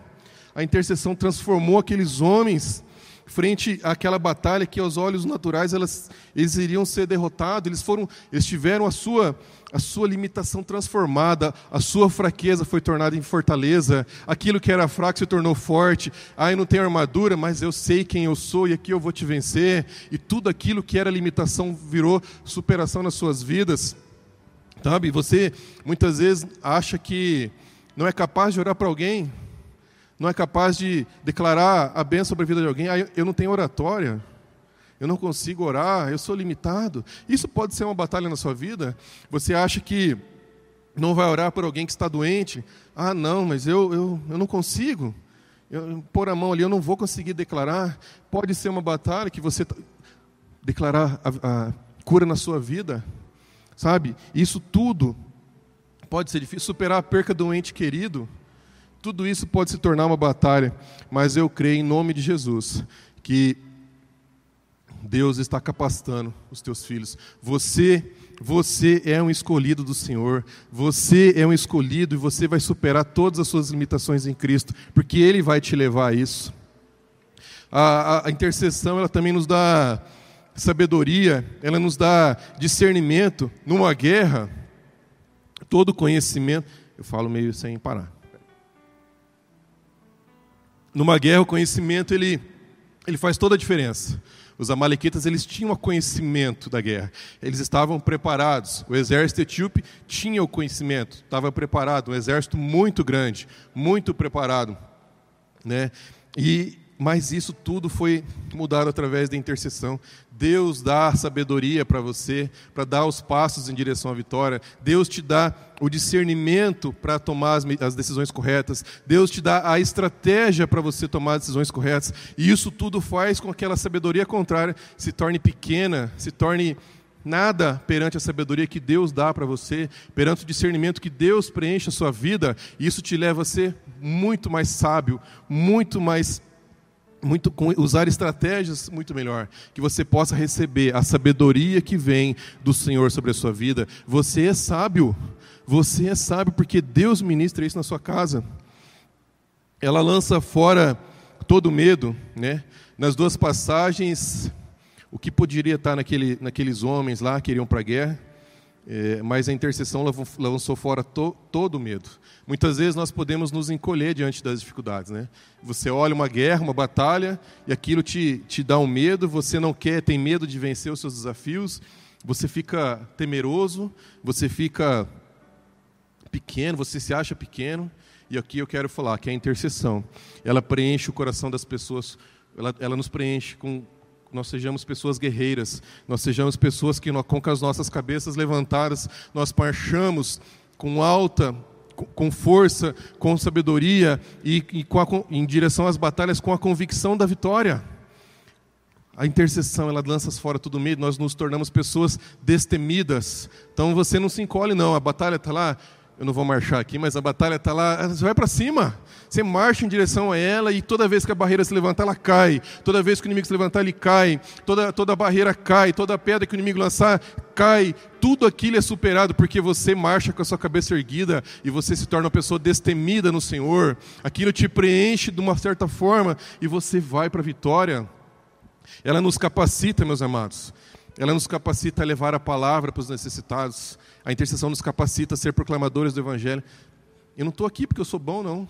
A intercessão transformou aqueles homens frente àquela batalha que aos olhos naturais elas, eles iriam ser derrotados, eles foram, eles tiveram a sua a sua limitação transformada, a sua fraqueza foi tornada em fortaleza, aquilo que era fraco se tornou forte. Ah, eu não tenho armadura, mas eu sei quem eu sou e aqui eu vou te vencer. E tudo aquilo que era limitação virou superação nas suas vidas. Sabe? Você muitas vezes acha que não é capaz de orar para alguém, não é capaz de declarar a bênção sobre a vida de alguém. Ah, eu não tenho oratória, eu não consigo orar, eu sou limitado. Isso pode ser uma batalha na sua vida. Você acha que não vai orar por alguém que está doente? Ah, não, mas eu, eu, eu não consigo. Eu, a mão ali, eu não vou conseguir declarar. Pode ser uma batalha que você declarar a, a cura na sua vida, sabe? Isso tudo pode ser difícil. Superar a perca do ente querido, tudo isso pode se tornar uma batalha, mas eu creio em nome de Jesus que Deus está capacitando os teus filhos. Você, você é um escolhido do Senhor. Você é um escolhido e você vai superar todas as suas limitações em Cristo, porque Ele vai te levar a isso. A, a, a intercessão, ela também nos dá sabedoria, ela nos dá discernimento. Numa guerra, todo conhecimento. Eu falo meio sem parar. Numa guerra, o conhecimento ele, ele faz toda a diferença. Os amalequitas eles tinham conhecimento da guerra, eles estavam preparados. O exército etíope tinha o conhecimento, estava preparado, um exército muito grande, muito preparado, né? E mas isso tudo foi mudado através da intercessão. Deus dá sabedoria para você, para dar os passos em direção à vitória. Deus te dá o discernimento para tomar as, as, decisões corretas. Deus te dá a estratégia para você tomar as decisões corretas. E isso tudo faz com que aquela sabedoria contrária se torne pequena, se torne nada perante a sabedoria que Deus dá para você, perante o discernimento que Deus preenche a sua vida. E isso te leva a ser muito mais sábio, muito mais muito usar estratégias muito melhor, que você possa receber a sabedoria que vem do Senhor sobre a sua vida. Você é sábio. Você é sábio porque Deus ministra isso na sua casa. Ela lança fora todo medo, né? Nas duas passagens, o que poderia estar naquele, naqueles homens lá que iriam para a guerra, é, mas a intercessão lançou fora to, todo o medo. Muitas vezes nós podemos nos encolher diante das dificuldades. Né? Você olha uma guerra, uma batalha, e aquilo te, te dá um medo, você não quer, tem medo de vencer os seus desafios, você fica temeroso, você fica pequeno, você se acha pequeno. E aqui eu quero falar que a intercessão, ela preenche o coração das pessoas, ela, ela nos preenche com, nós sejamos pessoas guerreiras, nós sejamos pessoas que, com as nossas cabeças levantadas, nós marchamos com alta, com força, com sabedoria e, e com a, em direção às batalhas com a convicção da vitória. A intercessão, ela lança fora todo medo, nós nos tornamos pessoas destemidas. Então você não se encolhe, não. A batalha está lá, eu não vou marchar aqui, mas a batalha está lá, você vai para cima. Você marcha em direção a ela e toda vez que a barreira se levantar, ela cai. Toda vez que o inimigo se levantar, ele cai. Toda, toda barreira cai. Toda pedra que o inimigo lançar, cai. Tudo aquilo é superado porque você marcha com a sua cabeça erguida e você se torna uma pessoa destemida no Senhor. Aquilo te preenche de uma certa forma e você vai para a vitória. Ela nos capacita, meus amados. Ela nos capacita a levar a palavra para os necessitados. A intercessão nos capacita a ser proclamadores do Evangelho. Eu não estou aqui porque eu sou bom, não.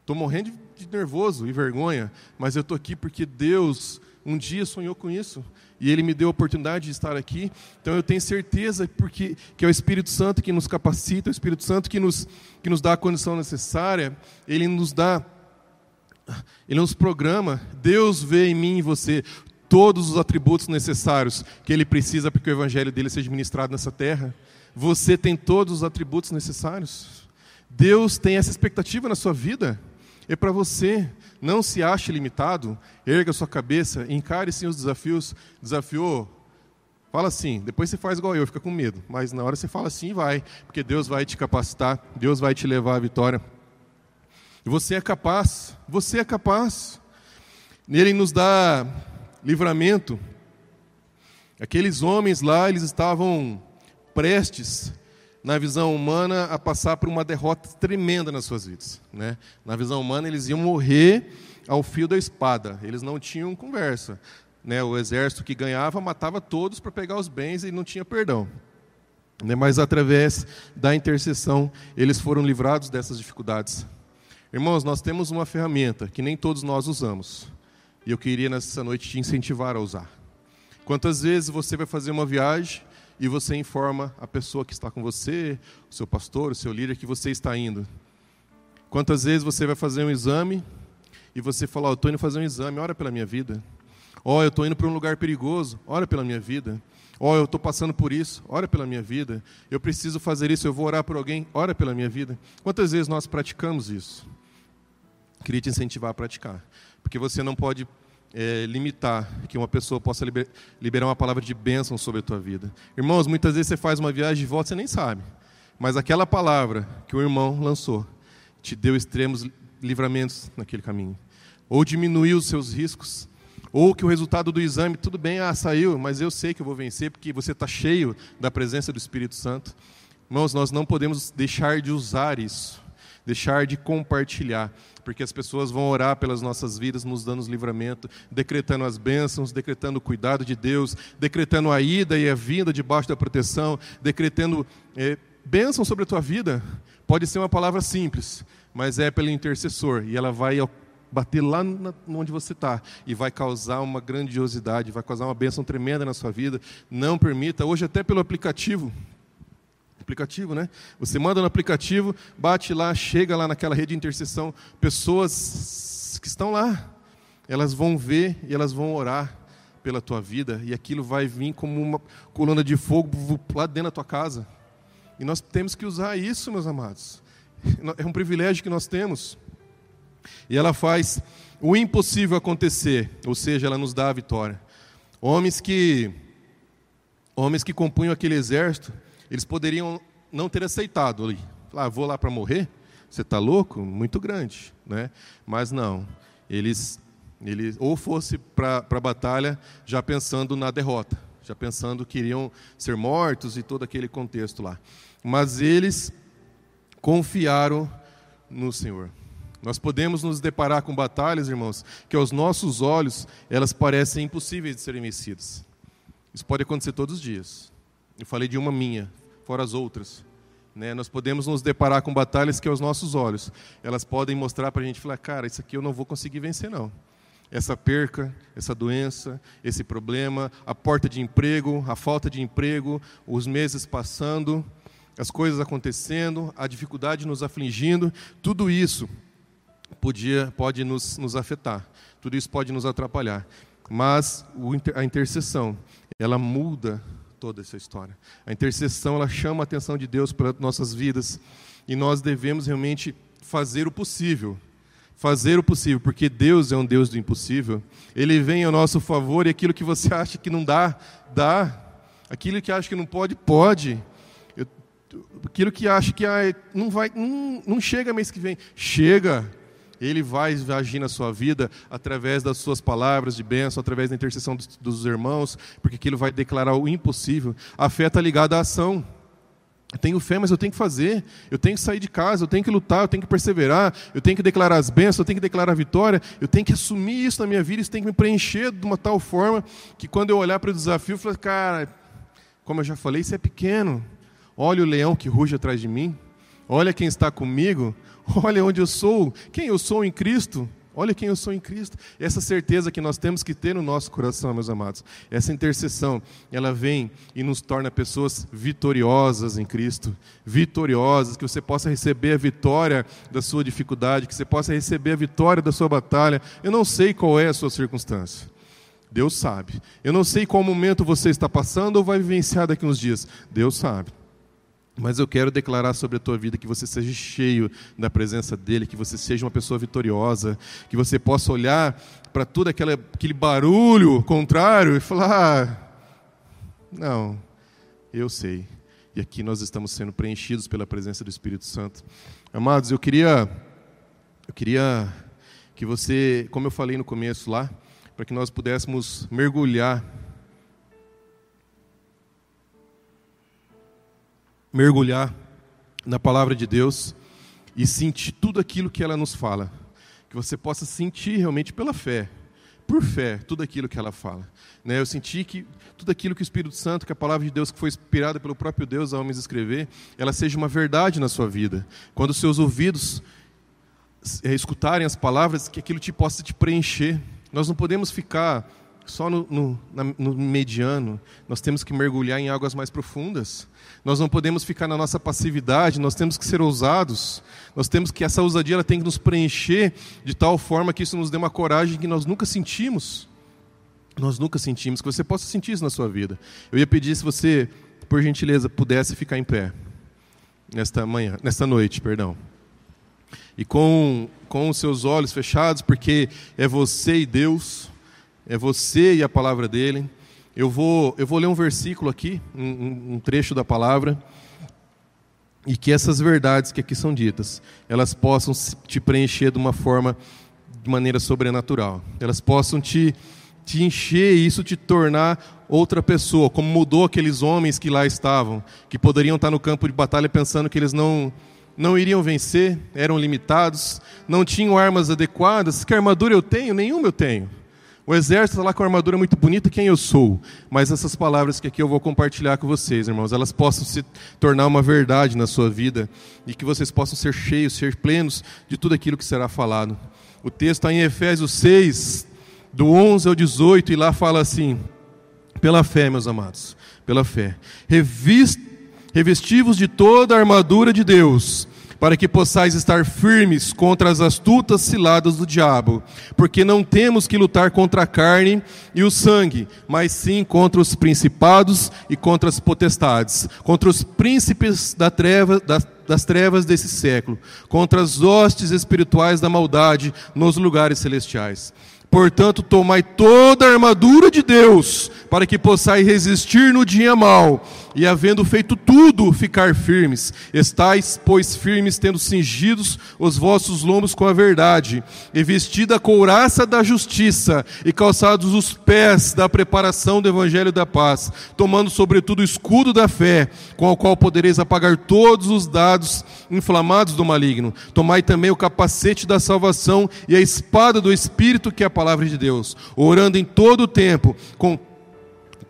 Estou morrendo de nervoso e vergonha, mas eu estou aqui porque Deus um dia sonhou com isso e Ele me deu a oportunidade de estar aqui. Então eu tenho certeza porque que é o Espírito Santo que nos capacita, é o Espírito Santo que nos que nos dá a condição necessária. Ele nos dá, Ele nos programa. Deus vê em mim e você todos os atributos necessários que Ele precisa para que o Evangelho dele seja ministrado nessa terra. Você tem todos os atributos necessários. Deus tem essa expectativa na sua vida. É para você. Não se ache limitado. Erga sua cabeça. Encare sim os desafios. Desafiou. Fala assim. Depois você faz igual eu, fica com medo. Mas na hora você fala assim e vai. Porque Deus vai te capacitar. Deus vai te levar à vitória. E você é capaz. Você é capaz. Nele nos dá livramento. Aqueles homens lá, eles estavam prestes, na visão humana, a passar por uma derrota tremenda nas suas vidas. Né? Na visão humana, eles iam morrer ao fio da espada, eles não tinham conversa. Né? O exército que ganhava matava todos para pegar os bens e não tinha perdão. Né? Mas através da intercessão, eles foram livrados dessas dificuldades. Irmãos, nós temos uma ferramenta que nem todos nós usamos. E eu queria nessa noite te incentivar a usar. Quantas vezes você vai fazer uma viagem e você informa a pessoa que está com você, o seu pastor, o seu líder, que você está indo. Quantas vezes você vai fazer um exame e você fala, oh, eu estou indo fazer um exame, ora pela minha vida. Ó, oh, eu estou indo para um lugar perigoso, ora pela minha vida. Ó, oh, eu estou passando por isso, ora pela minha vida. Eu preciso fazer isso, eu vou orar por alguém, ora pela minha vida. Quantas vezes nós praticamos isso? Queria te incentivar a praticar, porque você não pode é, limitar que uma pessoa possa liber, liberar uma palavra de bênção sobre a tua vida. Irmãos, muitas vezes você faz uma viagem de volta você nem sabe, mas aquela palavra que o irmão lançou te deu extremos livramentos naquele caminho, ou diminuiu os seus riscos, ou que o resultado do exame, tudo bem, ah, saiu, mas eu sei que eu vou vencer porque você está cheio da presença do Espírito Santo. Irmãos, nós não podemos deixar de usar isso, deixar de compartilhar porque as pessoas vão orar pelas nossas vidas, nos dando livramento, decretando as bênçãos, decretando o cuidado de Deus, decretando a ida e a vinda debaixo da proteção, decretando é, bênção sobre a tua vida. Pode ser uma palavra simples, mas é pelo intercessor, e ela vai bater lá onde você está e vai causar uma grandiosidade, vai causar uma bênção tremenda na sua vida. Não permita, hoje até pelo aplicativo, aplicativo, né? Você manda no aplicativo, bate lá, chega lá naquela rede de intercessão, pessoas que estão lá, elas vão ver e elas vão orar pela tua vida e aquilo vai vir como uma coluna de fogo lá dentro da tua casa. E nós temos que usar isso, meus amados. É um privilégio que nós temos. E ela faz o impossível acontecer, ou seja, ela nos dá a vitória. Homens que homens que compunham aquele exército, eles poderiam não ter aceitado ali. Ah, vou lá para morrer? Você está louco? Muito grande. Né? Mas não. Eles, eles ou fosse para a batalha já pensando na derrota, já pensando que iriam ser mortos e todo aquele contexto lá. Mas eles confiaram no Senhor. Nós podemos nos deparar com batalhas, irmãos, que aos nossos olhos elas parecem impossíveis de serem vencidas. Isso pode acontecer todos os dias. Eu falei de uma minha, fora as outras. Né? Nós podemos nos deparar com batalhas que aos nossos olhos, elas podem mostrar para a gente, falar, cara, isso aqui eu não vou conseguir vencer não. Essa perca, essa doença, esse problema, a porta de emprego, a falta de emprego, os meses passando, as coisas acontecendo, a dificuldade nos afligindo, tudo isso podia, pode nos, nos afetar, tudo isso pode nos atrapalhar. Mas a intercessão, ela muda toda essa história. A intercessão, ela chama a atenção de Deus para nossas vidas e nós devemos realmente fazer o possível. Fazer o possível, porque Deus é um Deus do impossível. Ele vem ao nosso favor e aquilo que você <laughs> acha que não dá, dá. Aquilo que acha que não pode, pode. Eu, aquilo que acha que ah, não vai, não, não chega mês que vem, chega. Ele vai agir na sua vida através das suas palavras de bênção, através da intercessão dos, dos irmãos, porque aquilo vai declarar o impossível. A fé está ligada à ação. Eu tenho fé, mas eu tenho que fazer. Eu tenho que sair de casa, eu tenho que lutar, eu tenho que perseverar, eu tenho que declarar as bênçãos, eu tenho que declarar a vitória, eu tenho que assumir isso na minha vida, isso tem que me preencher de uma tal forma que quando eu olhar para o desafio, eu falo, cara, como eu já falei, isso é pequeno. Olha o leão que ruge atrás de mim. Olha quem está comigo. <laughs> Olha onde eu sou, quem eu sou em Cristo. Olha quem eu sou em Cristo. Essa certeza que nós temos que ter no nosso coração, meus amados. Essa intercessão, ela vem e nos torna pessoas vitoriosas em Cristo. Vitoriosas, que você possa receber a vitória da sua dificuldade, que você possa receber a vitória da sua batalha. Eu não sei qual é a sua circunstância. Deus sabe. Eu não sei qual momento você está passando ou vai vivenciar daqui uns dias. Deus sabe. Mas eu quero declarar sobre a tua vida que você seja cheio da presença dEle, que você seja uma pessoa vitoriosa, que você possa olhar para todo aquele, aquele barulho contrário e falar: ah, Não, eu sei. E aqui nós estamos sendo preenchidos pela presença do Espírito Santo. Amados, eu queria, eu queria que você, como eu falei no começo lá, para que nós pudéssemos mergulhar mergulhar na palavra de Deus e sentir tudo aquilo que ela nos fala. Que você possa sentir realmente pela fé, por fé, tudo aquilo que ela fala. Né? Eu senti que tudo aquilo que o Espírito Santo, que a palavra de Deus que foi inspirada pelo próprio Deus ao homens escrever, ela seja uma verdade na sua vida. Quando os seus ouvidos é, escutarem as palavras, que aquilo te possa te preencher. Nós não podemos ficar só no, no, no, mediano, nós temos que mergulhar em águas mais profundas. Nós não podemos ficar na nossa passividade, nós temos que ser ousados. Nós temos que, essa ousadia ela tem que nos preencher de tal forma que isso nos dê uma coragem que nós nunca sentimos. Nós nunca sentimos, que você possa sentir isso na sua vida. Eu ia pedir se você, por gentileza, pudesse ficar em pé nesta manhã, nesta noite, perdão. E com, com os seus olhos fechados, porque é você e Deus é você e a palavra dele. Eu vou, eu vou ler um versículo aqui, um, um trecho da palavra, e que essas verdades que aqui são ditas, elas possam te preencher de uma forma, de maneira sobrenatural. Elas possam te, te encher e isso te tornar outra pessoa, como mudou aqueles homens que lá estavam, que poderiam estar no campo de batalha pensando que eles não não iriam vencer, eram limitados, não tinham armas adequadas. Que armadura eu tenho? Nenhuma eu tenho. O exército está lá com uma armadura muito bonita, quem eu sou. Mas essas palavras que aqui eu vou compartilhar com vocês, irmãos, elas possam se tornar uma verdade na sua vida e que vocês possam ser cheios, ser plenos de tudo aquilo que será falado. O texto está em Efésios 6, do 11 ao 18, e lá fala assim: pela fé, meus amados, pela fé, revestivos de toda a armadura de Deus para que possais estar firmes contra as astutas ciladas do diabo, porque não temos que lutar contra a carne e o sangue, mas sim contra os principados e contra as potestades, contra os príncipes da treva, das, das trevas desse século, contra as hostes espirituais da maldade nos lugares celestiais. Portanto, tomai toda a armadura de Deus, para que possais resistir no dia mau e havendo feito tudo, ficar firmes. Estais, pois, firmes, tendo cingidos os vossos lombos com a verdade, e vestida a couraça da justiça, e calçados os pés da preparação do evangelho da paz, tomando sobretudo o escudo da fé, com o qual podereis apagar todos os dados inflamados do maligno. Tomai também o capacete da salvação e a espada do Espírito, que é a palavra de Deus, orando em todo o tempo, com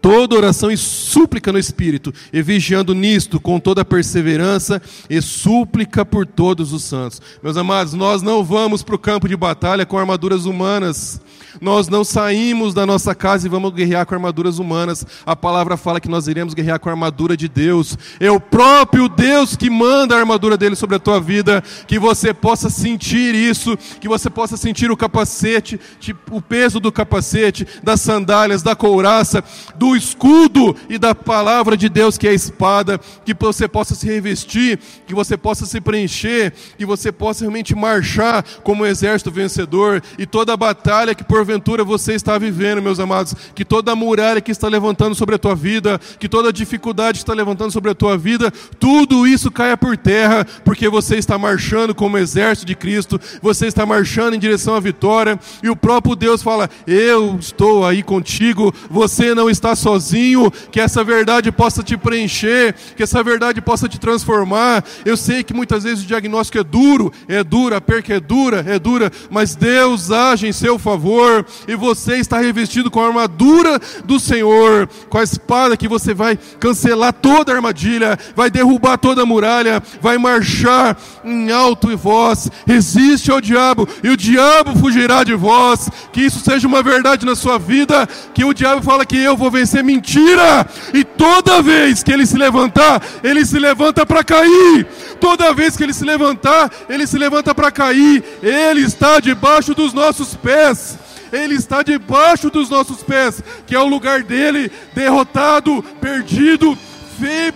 toda oração e súplica no Espírito, e vigiando nisto com toda perseverança e súplica por todos os santos. Meus amados, nós não vamos para o campo de batalha com armaduras humanas. Nós não saímos da nossa casa e vamos guerrear com armaduras humanas. A palavra fala que nós iremos guerrear com a armadura de Deus. É o próprio Deus que manda a armadura dele sobre a tua vida. Que você possa sentir isso, que você possa sentir o capacete, tipo, o peso do capacete, das sandálias, da couraça, do escudo e da palavra de Deus que é a espada. Que você possa se revestir, que você possa se preencher, que você possa realmente marchar como um exército vencedor e toda a batalha que por porventura você está vivendo, meus amados, que toda a muralha que está levantando sobre a tua vida, que toda a dificuldade que está levantando sobre a tua vida, tudo isso caia por terra, porque você está marchando como exército de Cristo, você está marchando em direção à vitória, e o próprio Deus fala: Eu estou aí contigo, você não está sozinho, que essa verdade possa te preencher, que essa verdade possa te transformar. Eu sei que muitas vezes o diagnóstico é duro, é dura, a perca é dura, é dura, mas Deus age em seu favor. E você está revestido com a armadura do Senhor, com a espada que você vai cancelar toda a armadilha, vai derrubar toda a muralha, vai marchar em alto e voz, resiste ao diabo, e o diabo fugirá de vós. Que isso seja uma verdade na sua vida, que o diabo fala que eu vou vencer mentira, e toda vez que ele se levantar, ele se levanta para cair. Toda vez que ele se levantar, ele se levanta para cair. Ele está debaixo dos nossos pés. Ele está debaixo dos nossos pés, que é o lugar dele, derrotado, perdido, feio,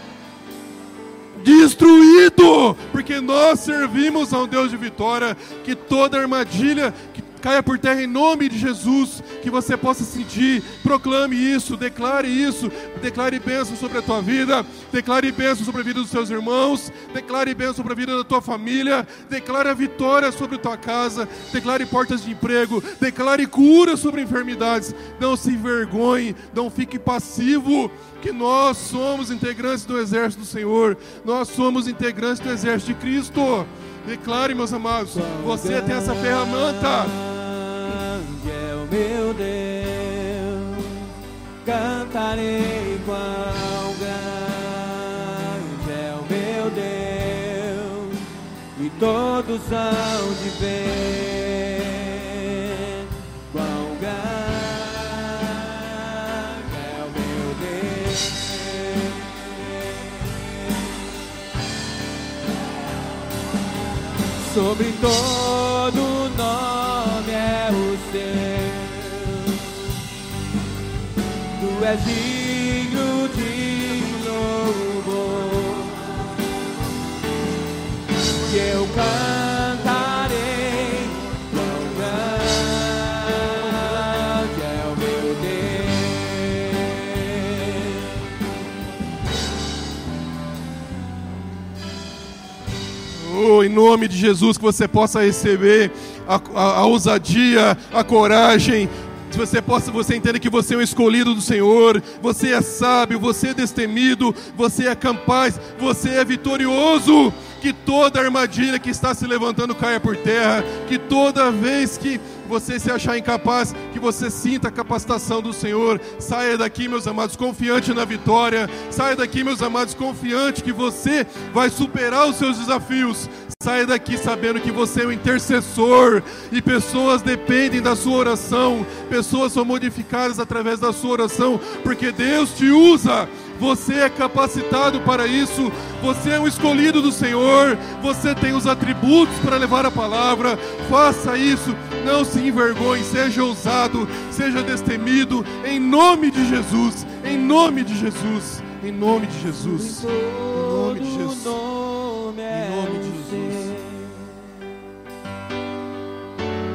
destruído, porque nós servimos a um Deus de vitória, que toda armadilha caia por terra em nome de Jesus, que você possa sentir, proclame isso, declare isso, declare bênção sobre a tua vida, declare bênção sobre a vida dos seus irmãos, declare bênção sobre a vida da tua família, declare a vitória sobre a tua casa, declare portas de emprego, declare cura sobre enfermidades, não se envergonhe, não fique passivo, que nós somos integrantes do exército do Senhor, nós somos integrantes do exército de Cristo. Declare, meus amados, você tem essa ferramenta. É o meu Deus, cantarei qual grande é o meu Deus, e todos hão de ver sobre todo nome é o seu. Tu és digno de louvor. Que eu cantarei, Oh, em nome de Jesus, que você possa receber a, a, a ousadia, a coragem, se você possa, você entenda que você é um escolhido do Senhor, você é sábio, você é destemido, você é capaz, você é vitorioso. Que toda armadilha que está se levantando caia por terra, que toda vez que você se achar incapaz, que você sinta a capacitação do Senhor. Saia daqui, meus amados, confiante na vitória. Saia daqui, meus amados, confiante que você vai superar os seus desafios. Saia daqui sabendo que você é um intercessor e pessoas dependem da sua oração, pessoas são modificadas através da sua oração, porque Deus te usa. Você é capacitado para isso, você é um escolhido do Senhor, você tem os atributos para levar a palavra. Faça isso, não se envergonhe, seja ousado, seja destemido, em nome de Jesus, em nome de Jesus, em nome de Jesus, em nome de Jesus. Em nome de Jesus.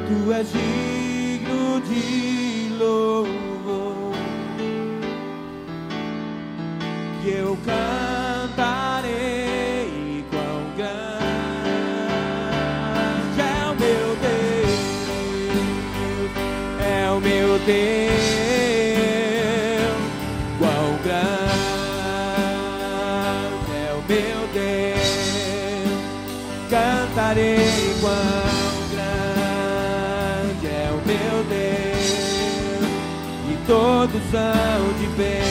Tu és digno de louvor. Que eu cantarei quão grande é o meu Deus. É o meu Deus. Quão grande é o meu Deus. Cantarei quão grande é o meu Deus. E todos hão de ver.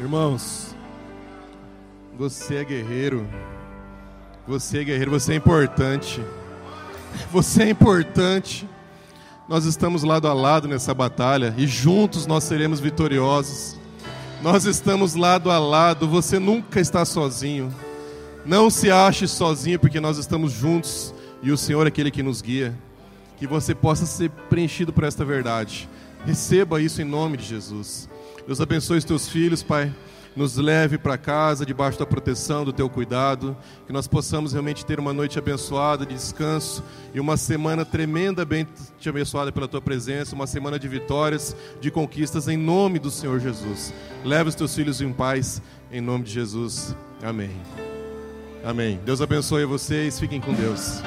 Irmãos, você é guerreiro. Você é guerreiro, você é importante. Você é importante. Nós estamos lado a lado nessa batalha e juntos nós seremos vitoriosos. Nós estamos lado a lado, você nunca está sozinho. Não se ache sozinho, porque nós estamos juntos e o Senhor é aquele que nos guia. Que você possa ser preenchido por esta verdade. Receba isso em nome de Jesus. Deus abençoe os teus filhos, Pai. Nos leve para casa, debaixo da proteção, do teu cuidado. Que nós possamos realmente ter uma noite abençoada de descanso e uma semana tremendamente abençoada pela tua presença. Uma semana de vitórias, de conquistas, em nome do Senhor Jesus. Leve os teus filhos em paz, em nome de Jesus. Amém. Amém. Deus abençoe vocês. Fiquem com Deus.